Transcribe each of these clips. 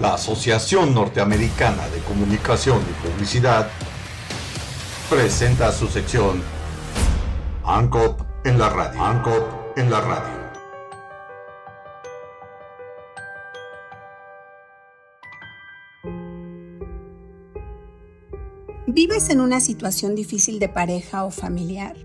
La Asociación Norteamericana de Comunicación y Publicidad presenta su sección ANCOP en la radio. ANCOP en la radio. ¿Vives en una situación difícil de pareja o familiar?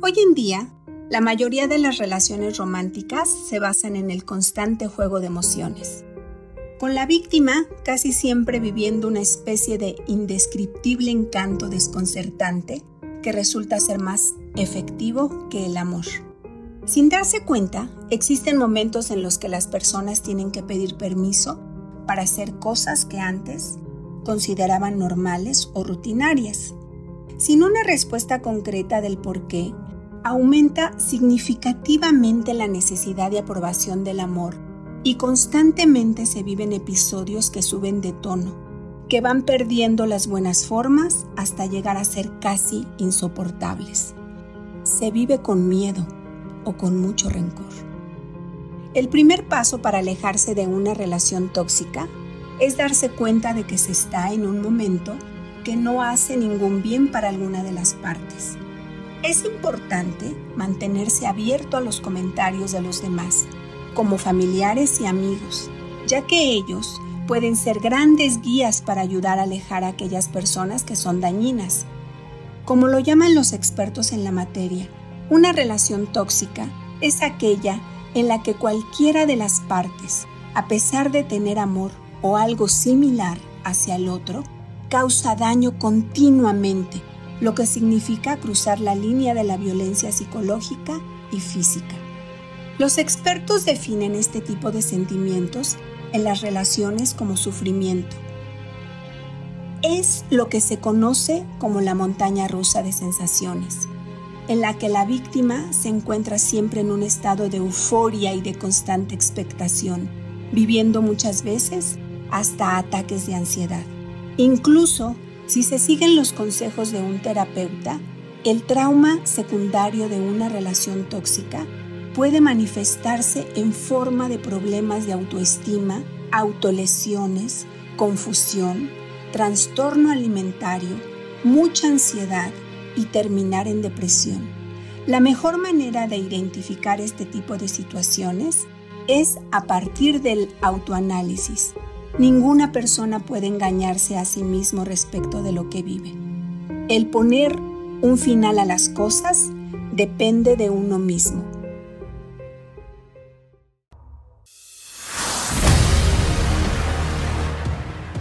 Hoy en día, la mayoría de las relaciones románticas se basan en el constante juego de emociones con la víctima casi siempre viviendo una especie de indescriptible encanto desconcertante que resulta ser más efectivo que el amor. Sin darse cuenta, existen momentos en los que las personas tienen que pedir permiso para hacer cosas que antes consideraban normales o rutinarias. Sin una respuesta concreta del por qué, aumenta significativamente la necesidad de aprobación del amor y constantemente se viven episodios que suben de tono, que van perdiendo las buenas formas hasta llegar a ser casi insoportables. Se vive con miedo o con mucho rencor. El primer paso para alejarse de una relación tóxica es darse cuenta de que se está en un momento que no hace ningún bien para alguna de las partes. Es importante mantenerse abierto a los comentarios de los demás como familiares y amigos, ya que ellos pueden ser grandes guías para ayudar a alejar a aquellas personas que son dañinas. Como lo llaman los expertos en la materia, una relación tóxica es aquella en la que cualquiera de las partes, a pesar de tener amor o algo similar hacia el otro, causa daño continuamente, lo que significa cruzar la línea de la violencia psicológica y física. Los expertos definen este tipo de sentimientos en las relaciones como sufrimiento. Es lo que se conoce como la montaña rusa de sensaciones, en la que la víctima se encuentra siempre en un estado de euforia y de constante expectación, viviendo muchas veces hasta ataques de ansiedad. Incluso si se siguen los consejos de un terapeuta, el trauma secundario de una relación tóxica puede manifestarse en forma de problemas de autoestima, autolesiones, confusión, trastorno alimentario, mucha ansiedad y terminar en depresión. La mejor manera de identificar este tipo de situaciones es a partir del autoanálisis. Ninguna persona puede engañarse a sí mismo respecto de lo que vive. El poner un final a las cosas depende de uno mismo.